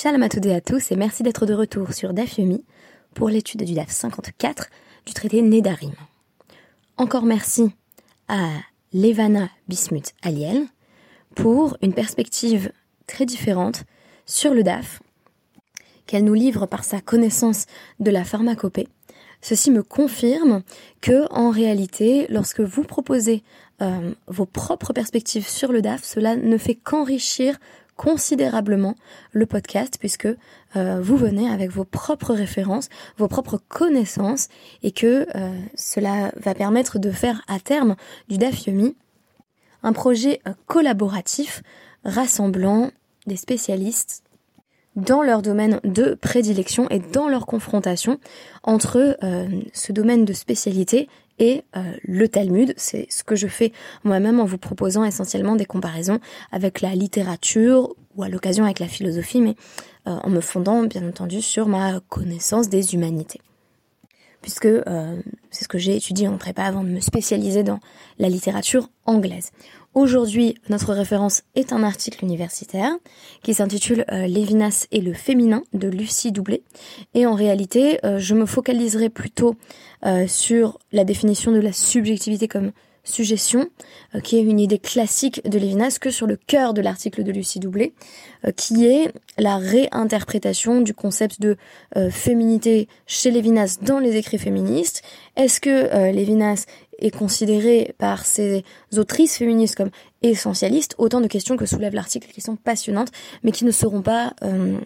Shalom à toutes et à tous et merci d'être de retour sur DAF pour l'étude du DAF 54 du traité Nedarim. Encore merci à Levana Bismuth Aliel pour une perspective très différente sur le DAF qu'elle nous livre par sa connaissance de la pharmacopée. Ceci me confirme que, en réalité, lorsque vous proposez euh, vos propres perspectives sur le DAF, cela ne fait qu'enrichir considérablement le podcast puisque euh, vous venez avec vos propres références, vos propres connaissances et que euh, cela va permettre de faire à terme du DAF Yomi un projet collaboratif rassemblant des spécialistes dans leur domaine de prédilection et dans leur confrontation entre euh, ce domaine de spécialité et euh, le Talmud. C'est ce que je fais moi-même en vous proposant essentiellement des comparaisons avec la littérature ou à l'occasion avec la philosophie, mais euh, en me fondant bien entendu sur ma connaissance des humanités. Puisque c'est ce que j'ai étudié en prépa avant de me spécialiser dans la littérature anglaise. Aujourd'hui, notre référence est un article universitaire qui s'intitule euh, Lévinas et le féminin de Lucie Doublé. Et en réalité, euh, je me focaliserai plutôt euh, sur la définition de la subjectivité comme suggestion, qui est une idée classique de Lévinas, que sur le cœur de l'article de Lucie Doublé, qui est la réinterprétation du concept de féminité chez Lévinas dans les écrits féministes. Est-ce que Lévinas est considérée par ces autrices féministes comme essentialistes, autant de questions que soulève l'article qui sont passionnantes, mais qui ne seront pas euh,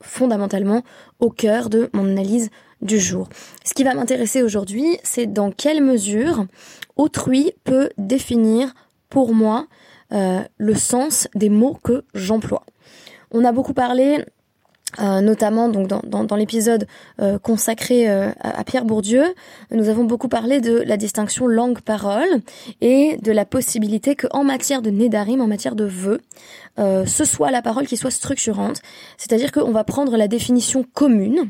fondamentalement au cœur de mon analyse du jour. Ce qui va m'intéresser aujourd'hui, c'est dans quelle mesure autrui peut définir pour moi euh, le sens des mots que j'emploie. On a beaucoup parlé euh, notamment donc dans, dans, l'épisode euh, consacré euh, à Pierre Bourdieu, nous avons beaucoup parlé de la distinction langue-parole et de la possibilité que en matière de nédarim, en matière de vœux, ce soit la parole qui soit structurante, c'est-à-dire qu'on va prendre la définition commune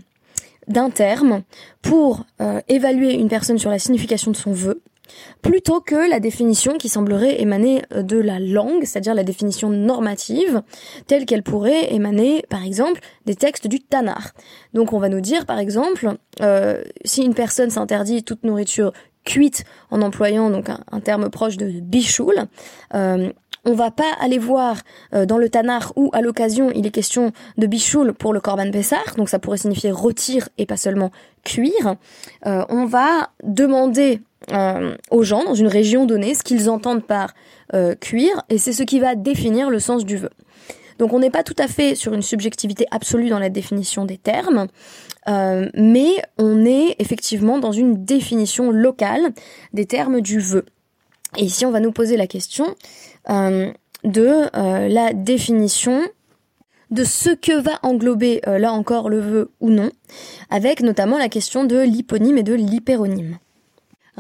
d'un terme pour évaluer une personne sur la signification de son vœu plutôt que la définition qui semblerait émaner euh, de la langue, c'est-à-dire la définition normative, telle qu'elle pourrait émaner, par exemple, des textes du Tanar. Donc on va nous dire, par exemple, euh, si une personne s'interdit toute nourriture cuite en employant donc un, terme proche de bichoul, euh, on va pas aller voir euh, dans le Tanar où à l'occasion il est question de bichoul pour le Korban Pessar, donc ça pourrait signifier rôtir et pas seulement cuire. on va demander euh, aux gens dans une région donnée ce qu'ils entendent par euh, cuire et c'est ce qui va définir le sens du vœu. Donc on n'est pas tout à fait sur une subjectivité absolue dans la définition des termes, euh, mais on est effectivement dans une définition locale des termes du vœu. Et ici on va nous poser la question de la définition de ce que va englober là encore le vœu ou non, avec notamment la question de l'hyponyme et de l'hyperonyme.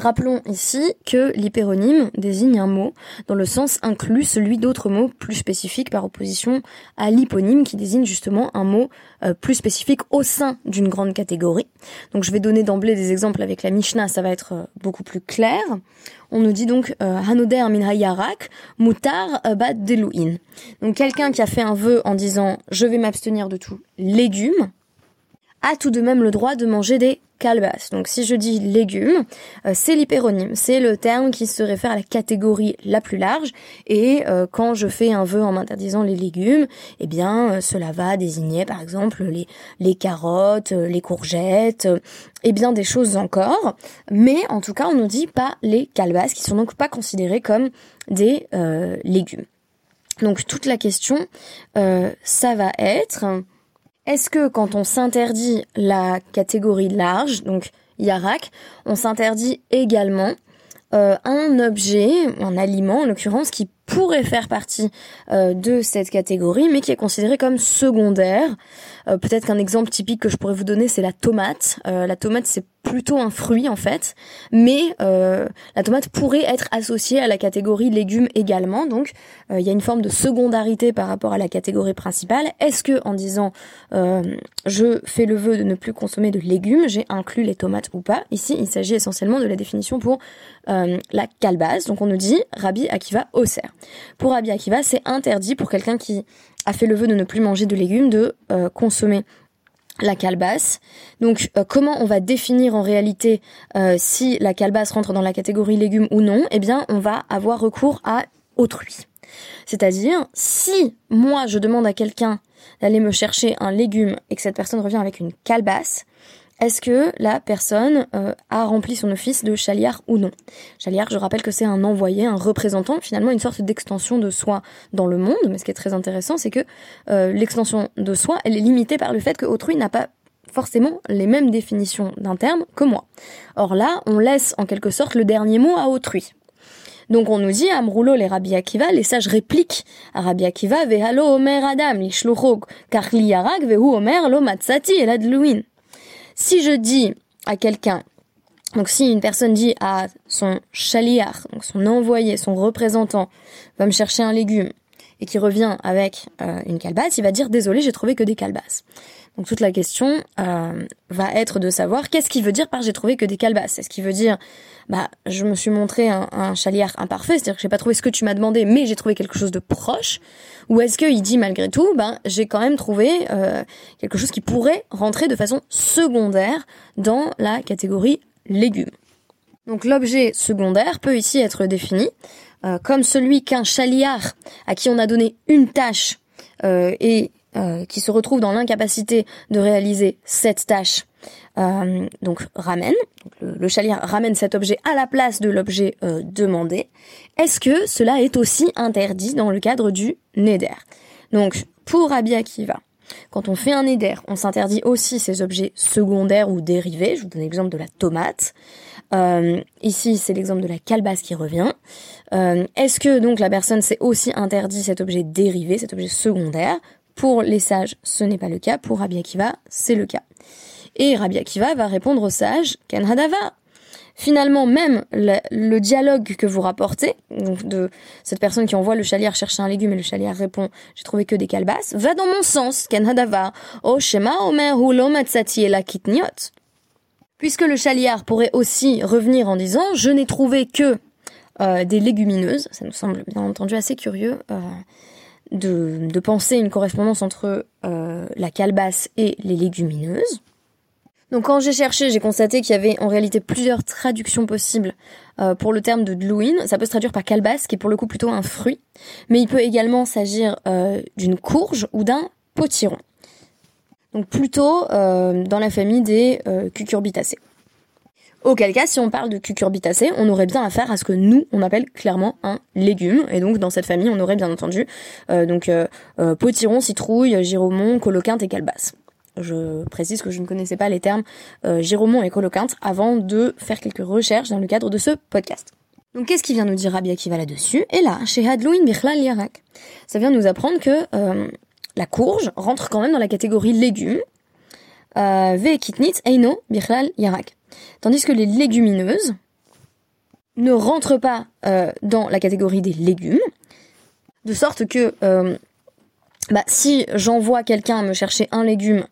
Rappelons ici que l'hyperonyme désigne un mot dont le sens inclut celui d'autres mots plus spécifiques par opposition à l'hyponyme qui désigne justement un mot euh, plus spécifique au sein d'une grande catégorie. Donc je vais donner d'emblée des exemples avec la Mishnah, ça va être euh, beaucoup plus clair. On nous dit donc euh, Hanoder min hayarak mutar bad deluin. Donc quelqu'un qui a fait un vœu en disant je vais m'abstenir de tout légumes a tout de même le droit de manger des Donc si je dis légumes, euh, c'est l'hyperonyme, c'est le terme qui se réfère à la catégorie la plus large. Et euh, quand je fais un vœu en m'interdisant les légumes, eh bien euh, cela va désigner par exemple les, les carottes, les courgettes, et bien des choses encore. Mais en tout cas, on ne dit pas les calbas, qui sont donc pas considérés comme des légumes. Donc toute la question, ça va être est-ce que quand on s'interdit la catégorie large, donc Yarak, on s'interdit également euh, un objet, un aliment en l'occurrence, qui pourrait faire partie euh, de cette catégorie, mais qui est considéré comme secondaire? Euh, peut-être qu'un exemple typique que je pourrais vous donner, c'est la tomate. la tomate, c'est plutôt un fruit en fait, mais euh, la tomate pourrait être associée à la catégorie légumes également, donc euh, il y a une forme de secondarité par rapport à la catégorie principale. Est-ce que en disant euh, je fais le vœu de ne plus consommer de légumes, j'ai inclus les tomates ou pas? Ici, il s'agit essentiellement de la définition pour la calebasse, donc on nous dit Rabbi Akiva Oser. Pour Rabbi Akiva, c'est interdit pour quelqu'un qui a fait le vœu de ne plus manger de légumes de consommer la calebasse. Donc euh, comment on va définir en réalité euh, si la calebasse rentre dans la catégorie légumes ou non? Eh bien, on va avoir recours à autrui. C'est-à-dire, si moi je demande à quelqu'un d'aller me chercher un légume et que cette personne revient avec une calebasse, est-ce que la personne euh, a rempli son office de chaliard ou non? Chaliard, je rappelle que c'est un envoyé, un représentant, finalement une sorte d'extension de soi dans le monde, mais ce qui est très intéressant, c'est que euh, l'extension de soi, elle est limitée par le fait que autrui n'a pas forcément les mêmes définitions d'un terme que moi. Or là, on laisse en quelque sorte le dernier mot à autrui. Donc on nous dit, Amroulo les Rabbi Akiva, les sages répliquent à Rabbi Akiva, Vehalo Omer Adam, Lishluchog, Karli Yarag, Vehu Omer Lo et si je dis à quelqu'un, donc si une personne dit à son chaliar, donc son envoyé, son représentant, va me chercher un légume et qui revient avec euh, une calebasse, il va dire désolé, j'ai trouvé que des calebasses. Donc toute la question euh, va être de savoir qu'est-ce qu'il veut dire par j'ai trouvé que des calebasses. Est-ce qu'il veut dire bah je me suis montré un, un chaliard imparfait, c'est-à-dire que j'ai pas trouvé ce que tu m'as demandé, mais j'ai trouvé quelque chose de proche, ou est-ce qu'il dit malgré tout, ben j'ai quand même trouvé euh, quelque chose qui pourrait rentrer de façon secondaire dans la catégorie légumes. Donc l'objet secondaire peut ici être défini euh, comme celui qu'un chaliard à qui on a donné une tâche euh, et euh, qui se retrouve dans l'incapacité de réaliser cette tâche, donc ramène, le, chalier ramène cet objet à la place de l'objet demandé, est-ce que cela est aussi interdit dans le cadre du neder? Donc pour Rabbi Akiva, quand on fait un neder, on s'interdit aussi ces objets secondaires ou dérivés. Je vous donne l'exemple de la tomate. Euh, ici, c'est l'exemple de la calebasse qui revient. Euh, Est-ce que donc la personne s'est aussi interdit cet objet dérivé, cet objet secondaire? Pour les sages, ce n'est pas le cas. Pour Rabbi Akiva, c'est le cas. Et Rabbi Akiva va répondre aux sages, Ken Hadava. Finalement, même le, dialogue que vous rapportez, de cette personne qui envoie le chalier chercher un légume et le chalier répond, j'ai trouvé que des calebasses, va dans mon sens, la. Puisque le chaliard pourrait aussi revenir en disant, je n'ai trouvé que euh, des légumineuses, ça nous semble bien entendu assez curieux. Euh, de, penser une correspondance entre euh, la calebasse et les légumineuses. Donc quand j'ai cherché, j'ai constaté qu'il y avait en réalité plusieurs traductions possibles euh, pour le terme de dlouin. Ça peut se traduire par calebasse, qui est pour le coup plutôt un fruit, mais il peut également s'agir euh, d'une courge ou d'un potiron. Donc plutôt dans la famille des cucurbitacées. Auquel cas, si on parle de cucurbitacées, on aurait bien affaire à ce que nous, on appelle clairement un légume. Et donc, dans cette famille, on aurait bien entendu euh, donc euh, euh, potiron, citrouille, giromon, coloquinte et calebasse. Je précise que je ne connaissais pas les termes giromon et coloquinte avant de faire quelques recherches dans le cadre de ce podcast. Donc, qu'est-ce qui vient nous dire Rabia qui va là-dessus? Et là, chez Hadlouin Bichlal Yarak, ça vient nous apprendre que la courge rentre quand même dans la catégorie légumes. Ve kitnit eino Yarak. Tandis que les légumineuses ne rentrent pas euh, dans la catégorie des légumes, de sorte que euh, bah, si j'envoie quelqu'un me chercher un légume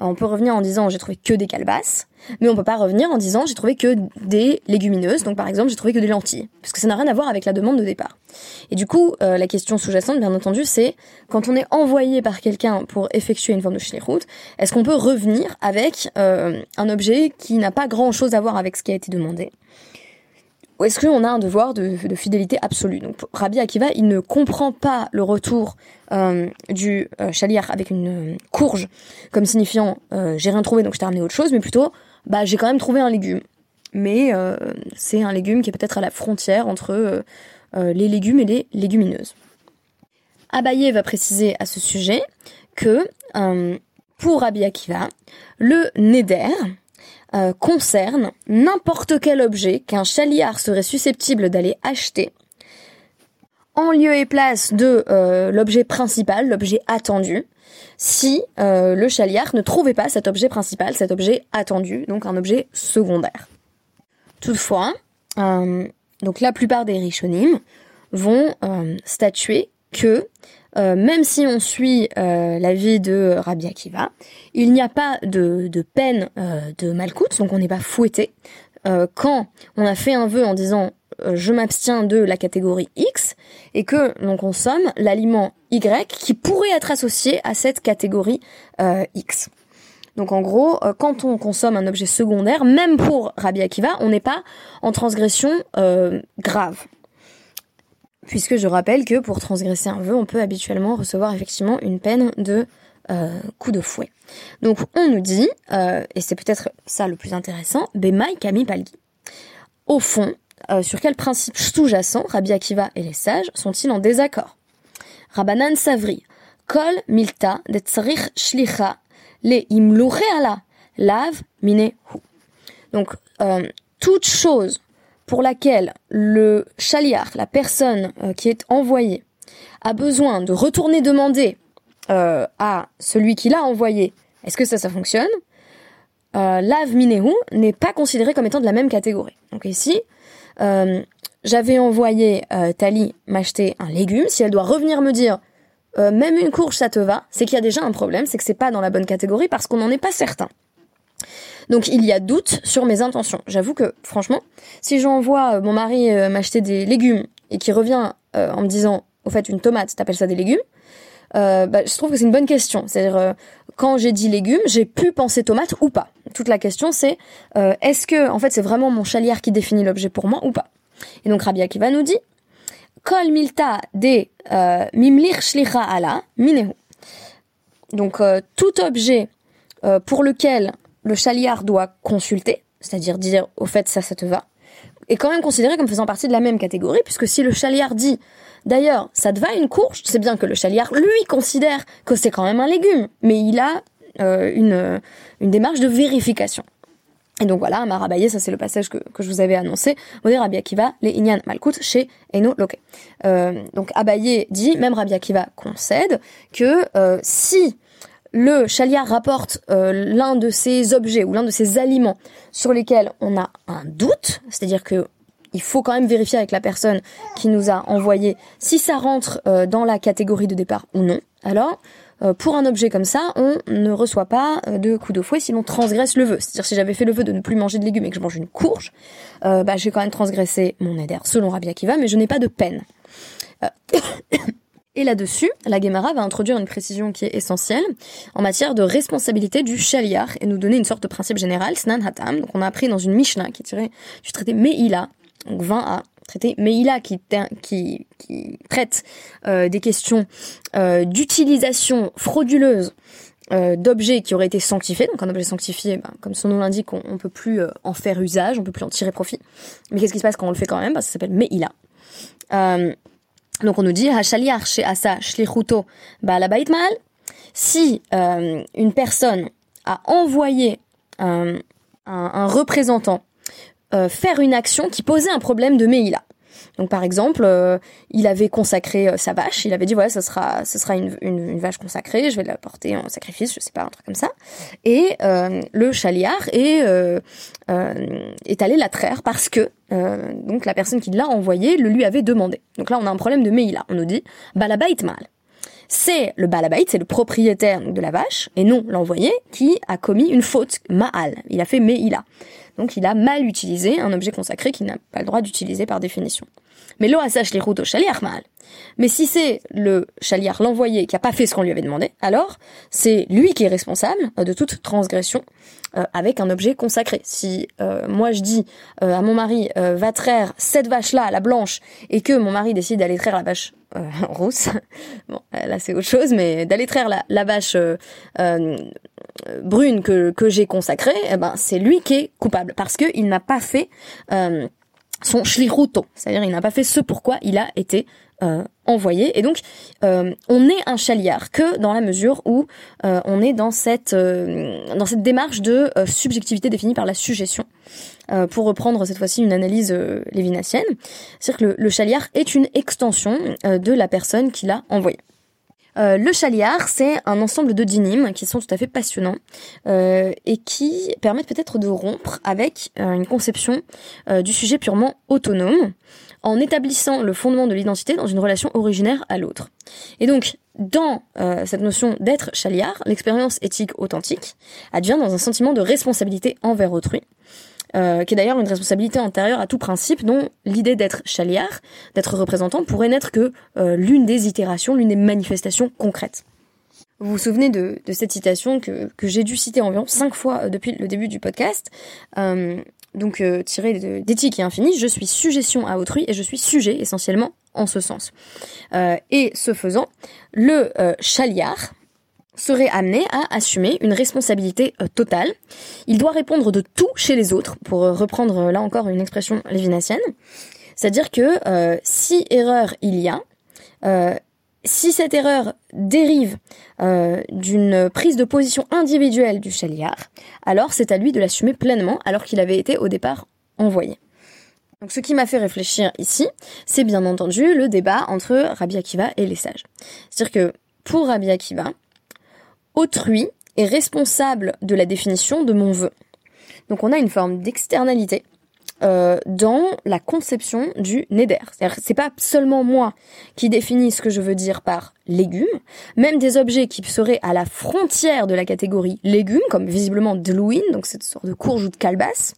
on peut revenir en disant j'ai trouvé que des calebasses, mais on peut pas revenir en disant j'ai trouvé que des légumineuses. Donc par exemple j'ai trouvé que des lentilles, parce que ça n'a rien à voir avec la demande de départ. Et du coup euh, la question sous-jacente bien entendu c'est quand on est envoyé par quelqu'un pour effectuer une forme de route, est-ce qu'on peut revenir avec euh, un objet qui n'a pas grand chose à voir avec ce qui a été demandé? Est-ce qu'on a un devoir de, fidélité absolue? Donc Rabbi Akiva, il ne comprend pas le retour euh, du euh, chaliar avec une euh, courge comme signifiant euh, j'ai rien trouvé donc je t'ai ramené autre chose, mais plutôt bah j'ai quand même trouvé un légume. Mais c'est un légume qui est peut-être à la frontière entre les légumes et les légumineuses. Abaye va préciser à ce sujet que pour Rabbi Akiva, le neder, euh, concerne n'importe quel objet qu'un chaliard serait susceptible d'aller acheter en lieu et place de euh, l'objet principal, l'objet attendu. si le chaliar ne trouvait pas cet objet principal, cet objet attendu, donc un objet secondaire. Toutefois, donc la plupart des rishonim vont statuer que euh, même si on suit euh, l'avis de Rabbi Akiva, il n'y a pas de, peine euh, de malcoute, donc on n'est pas fouetté. quand on a fait un vœu en disant je m'abstiens de la catégorie X et que l'on consomme l'aliment Y qui pourrait être associé à cette catégorie X. Donc en gros, quand on consomme un objet secondaire, même pour Rabbi Akiva, on n'est pas en transgression grave puisque je rappelle que pour transgresser un vœu, on peut habituellement recevoir effectivement une peine de euh, coup de fouet. Donc on nous dit, euh, et c'est peut-être ça le plus intéressant, Bemai Kami Palgi. Au fond, euh, sur quel principe sous-jacent Rabbi Akiva et les sages sont-ils en désaccord? Rabbanan Savri, Kol Milta de Tsarich Shlicha, le Imluche Lav Mine Donc, toute chose pour laquelle le chaliar, la personne euh, qui est envoyée, a besoin de retourner demander euh, à celui qui l'a envoyé, est-ce que ça, ça fonctionne? Euh, L'av minehu n'est pas considéré comme étant de la même catégorie. Donc ici, euh, j'avais envoyé Tali m'acheter un légume. Si elle doit revenir me dire même une courge ça te va, c'est qu'il y a déjà un problème, c'est que c'est pas dans la bonne catégorie parce qu'on n'en est pas certain. Donc il y a doute sur mes intentions. J'avoue que franchement, si j'envoie euh, mon mari euh, m'acheter des légumes et qui revient euh, en me disant au fait une tomate, t'appelles ça des légumes bah, je trouve que c'est une bonne question. C'est-à-dire quand j'ai dit légumes, j'ai pu penser tomate ou pas. Toute la question c'est est-ce que en fait c'est vraiment mon chalière qui définit l'objet pour moi ou pas? Et donc Rabia qui va nous dit Kol milta de mimlir shlicha ala minehu. Donc tout objet pour lequel le chaliard doit consulter, c'est-à-dire dire au fait ça, ça te va, est quand même considéré comme faisant partie de la même catégorie, puisque si le chaliard dit d'ailleurs ça te va une courge, c'est bien que le chaliard lui considère que c'est quand même un légume, mais il a euh, une, démarche de vérification. Et donc voilà, Marabaye, ça c'est le passage que, que je vous avais annoncé. Rabbi Akiva, les Inyan Malkut chez Eno Loke. Euh, donc Abaye dit, même Rabbi Akiva concède que euh, si le chaliard rapporte euh, l'un de ces objets ou l'un de ces aliments sur lesquels on a un doute, c'est-à-dire que il faut quand même vérifier avec la personne qui nous a envoyé si ça rentre euh, dans la catégorie de départ ou non. Alors, euh, pour un objet comme ça, on ne reçoit pas de coup de fouet si l'on transgresse le vœu. C'est-à-dire si j'avais fait le vœu de ne plus manger de légumes et que je mange une courge, bah, j'ai quand même transgressé mon éder selon Rabbi Akiva, mais je n'ai pas de peine. Et là-dessus, la Gemara va introduire une précision qui est essentielle en matière de responsabilité du shaliar et nous donner une sorte de principe général, snan hatam. Donc on a appris dans une Mishnah qui est tirée du traité Meila, donc 20a, traité Meila qui, traite euh, des questions euh, d'utilisation frauduleuse euh, d'objets qui auraient été sanctifiés. Donc un objet sanctifié, ben, comme son nom l'indique, on, ne peut plus en faire usage, on peut plus en tirer profit. Mais qu'est-ce qui se passe quand on le fait quand même? Ben, Ça s'appelle Meila. Donc on nous dit chez Asa Shlichuto Baalabait Mal. Si euh, une personne a envoyé un, représentant euh, faire une action qui posait un problème de Meila, donc par exemple, euh, il avait consacré euh, sa vache, il avait dit voilà, ça sera, ce sera une, une, vache consacrée, je vais la porter en sacrifice, je sais pas, un truc comme ça. Et euh, le chaliard est est allé la traire parce que donc la personne qui l'a envoyé le lui avait demandé. Donc là, on a un problème de Meila. On nous dit balabait mal c'est le balabait, c'est le propriétaire de la vache, et non l'envoyé, qui a commis une faute, ma'al. Il a fait meila. Donc il a mal utilisé un objet consacré qu'il n'a pas le droit d'utiliser par définition. Mais lo les routes au mal. Mais si c'est le chaliar, l'envoyé, qui a pas fait ce qu'on lui avait demandé, alors c'est lui qui est responsable de toute transgression euh, avec un objet consacré. Si euh, moi je dis euh, à mon mari va traire cette vache-là, la blanche, et que mon mari décide d'aller traire la vache rousse, bon là c'est autre chose, mais d'aller traire la, vache brune que, que j'ai consacrée, eh ben c'est lui qui est coupable parce que il n'a pas fait son shliruto, c'est-à-dire il n'a pas fait ce pourquoi il a été euh, envoyé. Et donc, euh, on est un chaliard que dans la mesure où euh, on est dans cette dans cette démarche de subjectivité définie par la suggestion. pour reprendre cette fois-ci une analyse lévinassienne, c'est-à-dire que le, chaliard est une extension de la personne qui l'a envoyé. le chaliar, c'est un ensemble de dynimes qui sont tout à fait passionnants et qui permettent peut-être de rompre avec une conception du sujet purement autonome en établissant le fondement de l'identité dans une relation originaire à l'autre. Et donc, dans euh, cette notion d'être chaliard, l'expérience éthique authentique advient dans un sentiment de responsabilité envers autrui, euh, qui est d'ailleurs une responsabilité antérieure à tout principe dont l'idée d'être chaliard, d'être représentant, pourrait n'être que euh, l'une des itérations, l'une des manifestations concrètes. Vous vous souvenez de, cette citation que, que j'ai dû citer environ cinq fois depuis le début du podcast donc euh, tiré d'éthique et infini, je suis suggestion à autrui et je suis sujet essentiellement en ce sens. Euh, et ce faisant, le euh, chaliard serait amené à assumer une responsabilité euh, totale. Il doit répondre de tout chez les autres, pour reprendre là encore une expression lévinassienne. C'est-à-dire que si erreur il y a, si cette erreur dérive euh, d'une prise de position individuelle du chaliard, alors c'est à lui de l'assumer pleinement alors qu'il avait été au départ envoyé. Donc ce qui m'a fait réfléchir ici, c'est bien entendu le débat entre Rabbi Akiva et les sages. C'est-à-dire que pour Rabbi Akiva, autrui est responsable de la définition de mon vœu. Donc on a une forme d'externalité euh, dans la conception du. C'est-à-dire c'est pas seulement moi qui définis ce que je veux dire par légumes, même des objets qui seraient à la frontière de la catégorie légumes, comme visiblement Louine, donc cette sorte de courge ou de calebasse,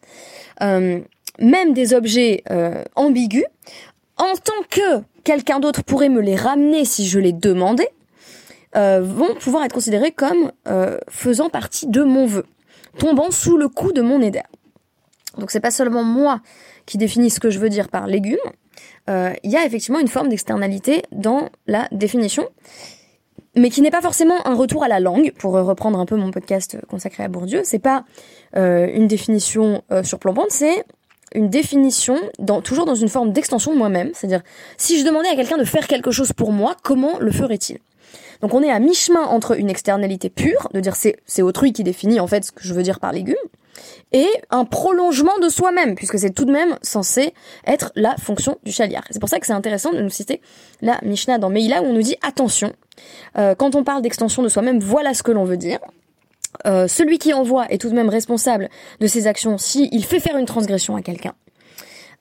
euh, même des objets euh, ambigus, en tant que quelqu'un d'autre pourrait me les ramener si je les demandais, vont pouvoir être considérés comme faisant partie de mon vœu, tombant sous le coup de mon éder. Donc c'est pas seulement moi qui définis ce que je veux dire par légumes. Euh, il y a effectivement une forme d'externalité dans la définition, mais qui n'est pas forcément un retour à la langue. Pour reprendre un peu mon podcast consacré à Bourdieu, c'est pas euh, une définition euh, surplombante, c'est une définition dans, toujours dans une forme d'extension de moi-même. C'est-à-dire, si je demandais à quelqu'un de faire quelque chose pour moi, comment le ferait-il? Donc on est à mi-chemin entre une externalité pure, de dire c'est, autrui qui définit en fait ce que je veux dire par légumes, et un prolongement de soi-même, puisque c'est tout de même censé être la fonction du chaliar. C'est pour ça que c'est intéressant de nous citer la Mishnah dans Meïla où on nous dit attention, euh, quand on parle d'extension de soi-même, voilà ce que l'on veut dire. Euh, celui qui envoie est tout de même responsable de ses actions s'il fait faire une transgression à quelqu'un.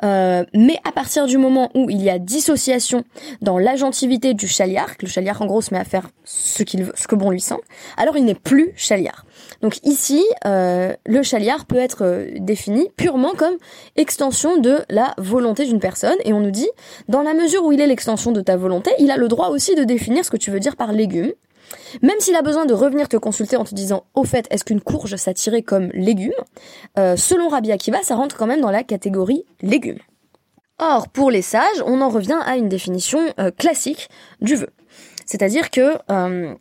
Euh, mais à partir du moment où il y a dissociation dans l'agentivité du chaliar, que le chaliar en gros se met à faire ce qu'il veut, ce que bon lui semble, alors il n'est plus chaliar. Donc ici, euh, le chaliar peut être euh, défini purement comme extension de la volonté d'une personne, et on nous dit, dans la mesure où il est l'extension de ta volonté, il a le droit aussi de définir ce que tu veux dire par légume, même s'il a besoin de revenir te consulter en te disant au fait est-ce qu'une courge s'attirait comme légume, euh, selon Rabbi Akiva ça rentre quand même dans la catégorie légumes. Or pour les sages on en revient à une définition euh, classique du vœu. C'est-à-dire que euh,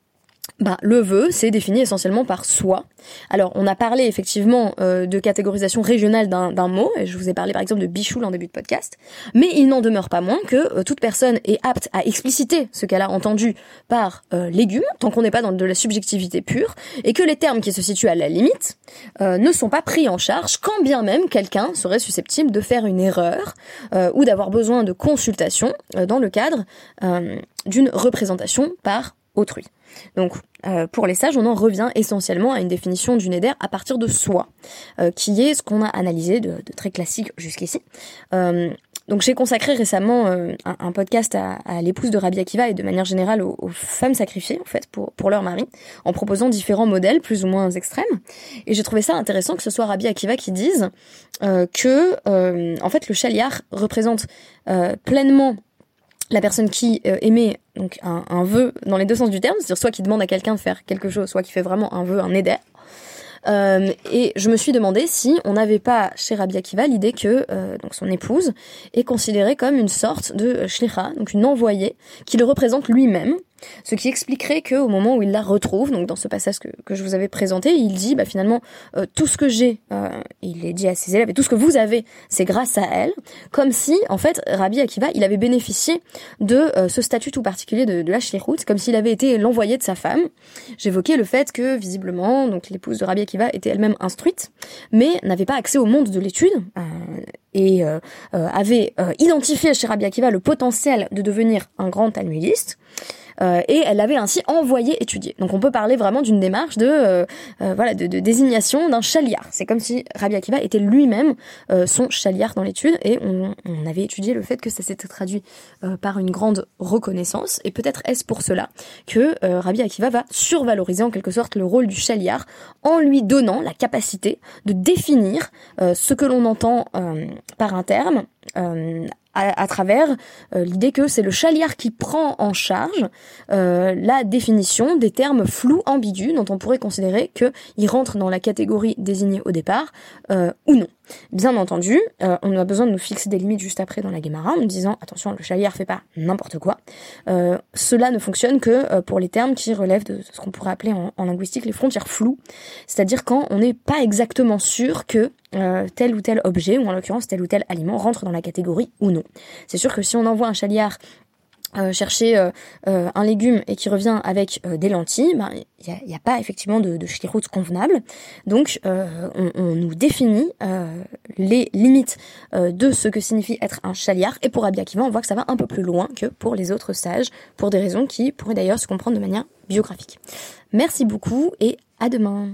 bah, le vœu, c'est défini essentiellement par soi. Alors, on a parlé effectivement euh, de catégorisation régionale d'un mot, et je vous ai parlé par exemple de bichoul en début de podcast, mais il n'en demeure pas moins que euh, toute personne est apte à expliciter ce qu'elle a entendu par euh, légumes, tant qu'on n'est pas dans de la subjectivité pure, et que les termes qui se situent à la limite ne sont pas pris en charge, quand bien même quelqu'un serait susceptible de faire une erreur ou d'avoir besoin de consultation dans le cadre d'une représentation par autrui. Donc, euh, pour les sages, on en revient essentiellement à une définition du neder à partir de soi, euh, qui est ce qu'on a analysé de, très classique jusqu'ici. Euh, donc j'ai consacré récemment un, podcast à, l'épouse de Rabbi Akiva et de manière générale aux, femmes sacrifiées en fait pour pour leur mari, en proposant différents modèles plus ou moins extrêmes. Et j'ai trouvé ça intéressant que ce soit Rabbi Akiva qui dise que en fait le chaliar représente pleinement la personne qui euh, émet donc un, un, vœu dans les deux sens du terme, c'est-à-dire soit qui demande à quelqu'un de faire quelque chose, soit qui fait vraiment un vœu, un éder. Euh, et je me suis demandé si on n'avait pas chez Rabbi Akiva l'idée que euh, donc son épouse est considérée comme une sorte de shlicha, donc une envoyée, qui le représente lui-même, ce qui expliquerait que au moment où il la retrouve, donc dans ce passage que, que je vous avais présenté, il dit bah finalement euh, tout ce que j'ai, euh, il est dit à ses élèves et tout ce que vous avez, c'est grâce à elle, comme si en fait Rabbi Akiva il avait bénéficié de euh, ce statut tout particulier de, la shlichut, comme s'il avait été l'envoyé de sa femme. J'évoquais le fait que visiblement donc l'épouse de Rabbi Akiva était elle-même instruite, mais n'avait pas accès au monde de l'étude et avait identifié chez Rabbi Akiva le potentiel de devenir un grand talmudiste. Et elle l'avait ainsi envoyé étudier. Donc on peut parler vraiment d'une démarche de voilà de, désignation d'un chaliard. C'est comme si Rabbi Akiva était lui-même son chaliard dans l'étude et on, avait étudié le fait que ça s'était traduit par une grande reconnaissance et peut-être est-ce pour cela que Rabbi Akiva va survaloriser en quelque sorte le rôle du chaliard en lui donnant la capacité de définir ce que l'on entend par un terme euh, à, travers euh, l'idée que c'est le chaliard qui prend en charge euh, la définition des termes flous, ambigus, dont on pourrait considérer qu'ils rentrent dans la catégorie désignée au départ ou non. Bien entendu, euh, on a besoin de nous fixer des limites juste après dans la Gemara en nous disant attention, le chaliard fait pas n'importe quoi. Euh, cela ne fonctionne que euh, pour les termes qui relèvent de ce qu'on pourrait appeler en, linguistique les frontières floues, c'est-à-dire quand on n'est pas exactement sûr que tel ou tel objet, ou en l'occurrence tel ou tel aliment, rentre dans la catégorie ou non. C'est sûr que si on envoie un chaliard euh, chercher euh, euh, un légume et qui revient avec des lentilles, ben, il n'y a, pas effectivement de, de convenable. Donc on, nous définit les limites de ce que signifie être un chaliard. Et pour Rabbi on voit que ça va un peu plus loin que pour les autres sages, pour des raisons qui pourraient d'ailleurs se comprendre de manière biographique. Merci beaucoup et à demain.